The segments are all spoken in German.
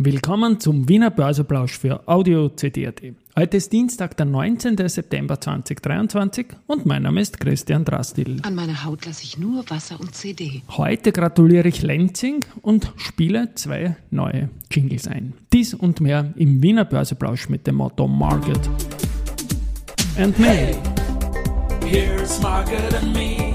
Willkommen zum Wiener Börseplausch für Audio CD.at. Heute ist Dienstag, der 19. September 2023 und mein Name ist Christian Drastil. An meiner Haut lasse ich nur Wasser und CD. Heute gratuliere ich Lenzing und spiele zwei neue Jingles ein. Dies und mehr im Wiener Börseplausch mit dem Motto Market and Me. Hey, here's Margaret and me,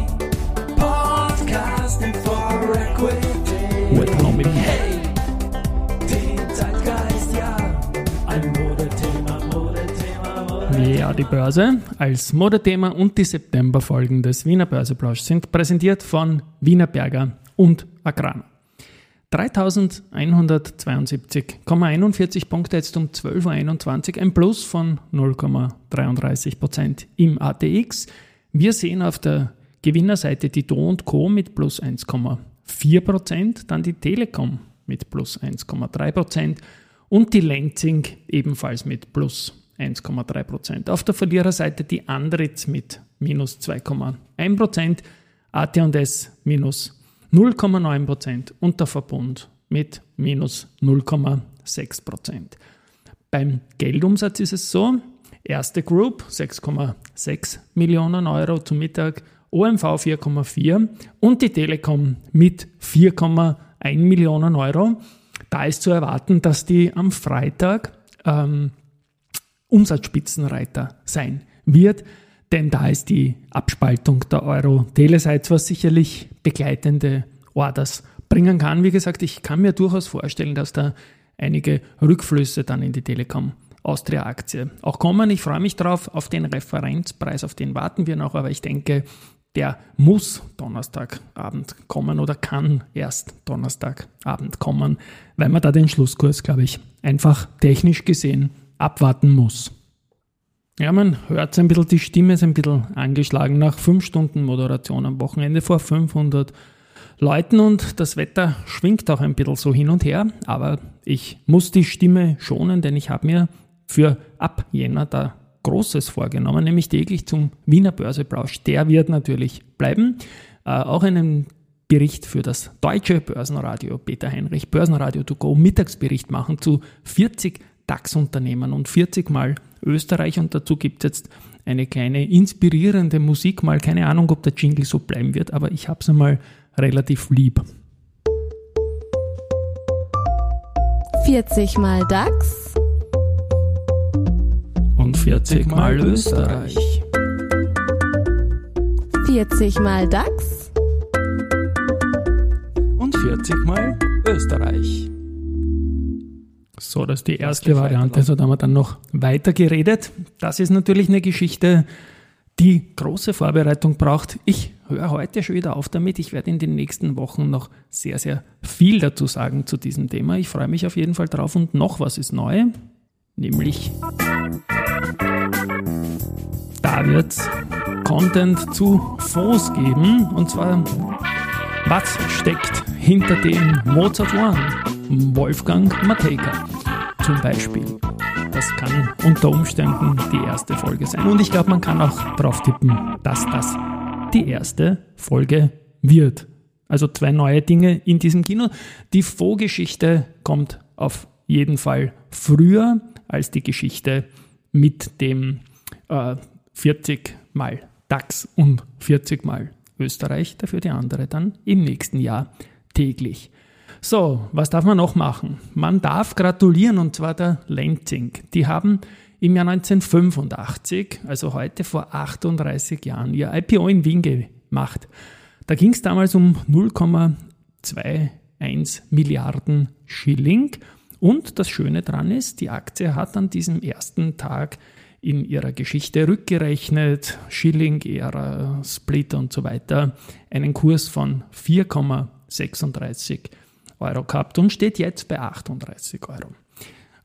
Ja, die Börse als Modethema und die Septemberfolgen des Wiener Börseplausch sind präsentiert von Wiener Berger und Agrana. 3172,41 Punkte jetzt um 12.21 Uhr, ein Plus von 0,33 Prozent im ATX. Wir sehen auf der Gewinnerseite die Do Co. mit plus 1,4 Prozent, dann die Telekom mit plus 1,3 Prozent und die Lenzing ebenfalls mit plus 1,3 Prozent. Auf der Verliererseite die Andritz mit minus 2,1 Prozent, AT&S minus 0,9 Prozent und der Verbund mit minus 0,6 Prozent. Beim Geldumsatz ist es so, erste Group 6,6 Millionen Euro zum Mittag, OMV 4,4 und die Telekom mit 4,1 Millionen Euro. Da ist zu erwarten, dass die am Freitag ähm, Umsatzspitzenreiter sein wird, denn da ist die Abspaltung der Euro-Telesites, was sicherlich begleitende Orders bringen kann. Wie gesagt, ich kann mir durchaus vorstellen, dass da einige Rückflüsse dann in die Telekom Austria Aktie auch kommen. Ich freue mich drauf auf den Referenzpreis, auf den warten wir noch, aber ich denke, der muss Donnerstagabend kommen oder kann erst Donnerstagabend kommen, weil man da den Schlusskurs, glaube ich, einfach technisch gesehen abwarten muss. Ja, man hört ein bisschen, die Stimme ist ein bisschen angeschlagen nach fünf Stunden Moderation am Wochenende vor 500 Leuten und das Wetter schwingt auch ein bisschen so hin und her, aber ich muss die Stimme schonen, denn ich habe mir für ab Jänner da Großes vorgenommen, nämlich täglich zum Wiener Börseplausch. Der wird natürlich bleiben. Äh, auch einen Bericht für das deutsche Börsenradio Peter Heinrich, Börsenradio to go, Mittagsbericht machen zu 40 DAX-Unternehmen und 40 Mal Österreich und dazu gibt es jetzt eine kleine inspirierende Musik, mal keine Ahnung, ob der Jingle so bleiben wird, aber ich habe es einmal relativ lieb. 40 mal DAX, Und 40 Mal Österreich. 40 mal DAX, Und 40 Mal Österreich. So, das ist die erste Variante. So, da haben wir dann noch weiter geredet. Das ist natürlich eine Geschichte, die große Vorbereitung braucht. Ich höre heute schon wieder auf damit. Ich werde in den nächsten Wochen noch sehr, sehr viel dazu sagen zu diesem Thema. Ich freue mich auf jeden Fall drauf. Und noch was ist neu, nämlich da wird es Content zu Fonds geben. Und zwar, was steckt hinter dem Mozart One? Wolfgang Matejka zum Beispiel. Das kann unter Umständen die erste Folge sein. Und ich glaube, man kann auch drauf tippen, dass das die erste Folge wird. Also zwei neue Dinge in diesem Kino. Die Faux-Geschichte kommt auf jeden Fall früher als die Geschichte mit dem äh, 40 mal DAX und 40 mal Österreich. Dafür die andere dann im nächsten Jahr täglich. So, was darf man noch machen? Man darf gratulieren und zwar der Lenzing. Die haben im Jahr 1985, also heute vor 38 Jahren, ihr IPO in Wien gemacht. Da ging es damals um 0,21 Milliarden Schilling. Und das Schöne daran ist, die Aktie hat an diesem ersten Tag in ihrer Geschichte rückgerechnet, Schilling-Ära, Split und so weiter, einen Kurs von 4,36 Euro gehabt und steht jetzt bei 38 Euro.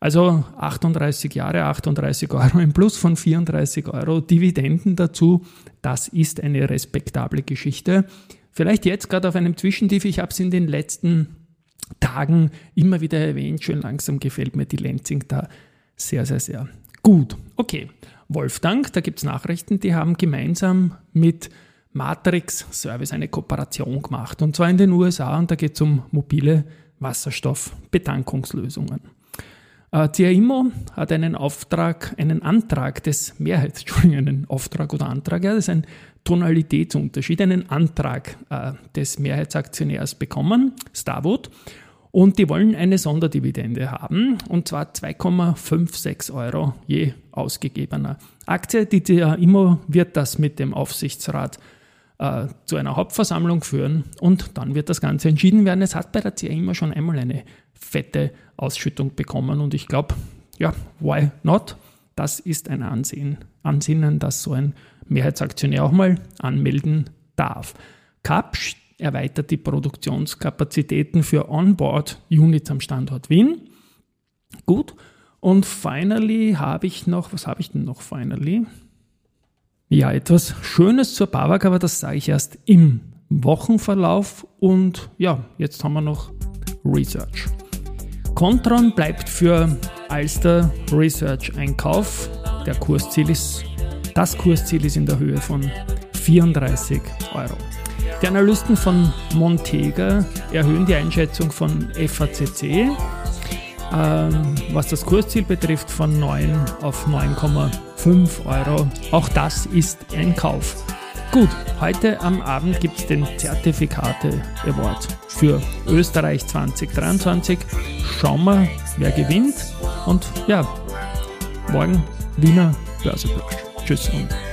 Also 38 Jahre, 38 Euro, ein Plus von 34 Euro, Dividenden dazu, das ist eine respektable Geschichte. Vielleicht jetzt gerade auf einem Zwischentief, ich habe es in den letzten Tagen immer wieder erwähnt, schön langsam gefällt mir die Lenzing da sehr, sehr, sehr gut. Okay, Wolfgang, da gibt es Nachrichten, die haben gemeinsam mit Matrix Service eine Kooperation gemacht und zwar in den USA und da geht es um mobile Wasserstoffbetankungslösungen. Äh, CIMO hat einen Auftrag, einen Antrag des Mehrheits, Entschuldigung, einen Auftrag oder Antrag, ja, das ist ein Tonalitätsunterschied, einen Antrag äh, des Mehrheitsaktionärs bekommen, Starwood, und die wollen eine Sonderdividende haben, und zwar 2,56 Euro je ausgegebener Aktie. Die CIMO wird das mit dem Aufsichtsrat äh, zu einer Hauptversammlung führen und dann wird das Ganze entschieden werden. Es hat bei der CIMO schon einmal eine fette Ausschüttung bekommen. Und ich glaube, ja, why not? Das ist ein Ansehen, Ansinnen, dass so ein Mehrheitsaktionär auch mal anmelden darf. Kapsch erweitert die Produktionskapazitäten für Onboard-Units am Standort Wien. Gut. Und finally habe ich noch, was habe ich denn noch finally? Ja, etwas Schönes zur BAWAG, aber das sage ich erst im Wochenverlauf. Und ja, jetzt haben wir noch Research. Contron bleibt für Alster Research ein Kauf. Der Kursziel ist, das Kursziel ist in der Höhe von 34 Euro. Die Analysten von Montega erhöhen die Einschätzung von FACC, ähm, was das Kursziel betrifft, von 9 auf 9,5 Euro. Auch das ist ein Kauf. Gut, heute am Abend gibt es den Zertifikate Award für Österreich 2023. Schauen wir, wer gewinnt. Und ja, morgen Wiener Börseplausch. Tschüss und